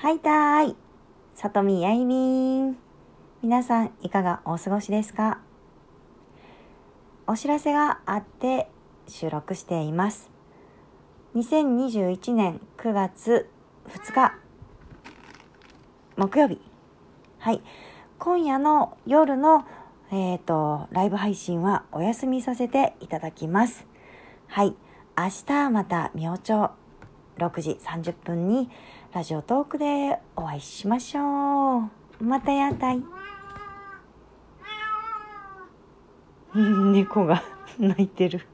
はいたーい。さとみやいみん。皆さん、いかがお過ごしですか？お知らせがあって収録しています。2021年9月2日、木曜日。はい。今夜の夜の、えっ、と、ライブ配信はお休みさせていただきます。はい。明日また明朝6時30分にラジオトークでお会いしましょう。またやたい。猫が泣いてる。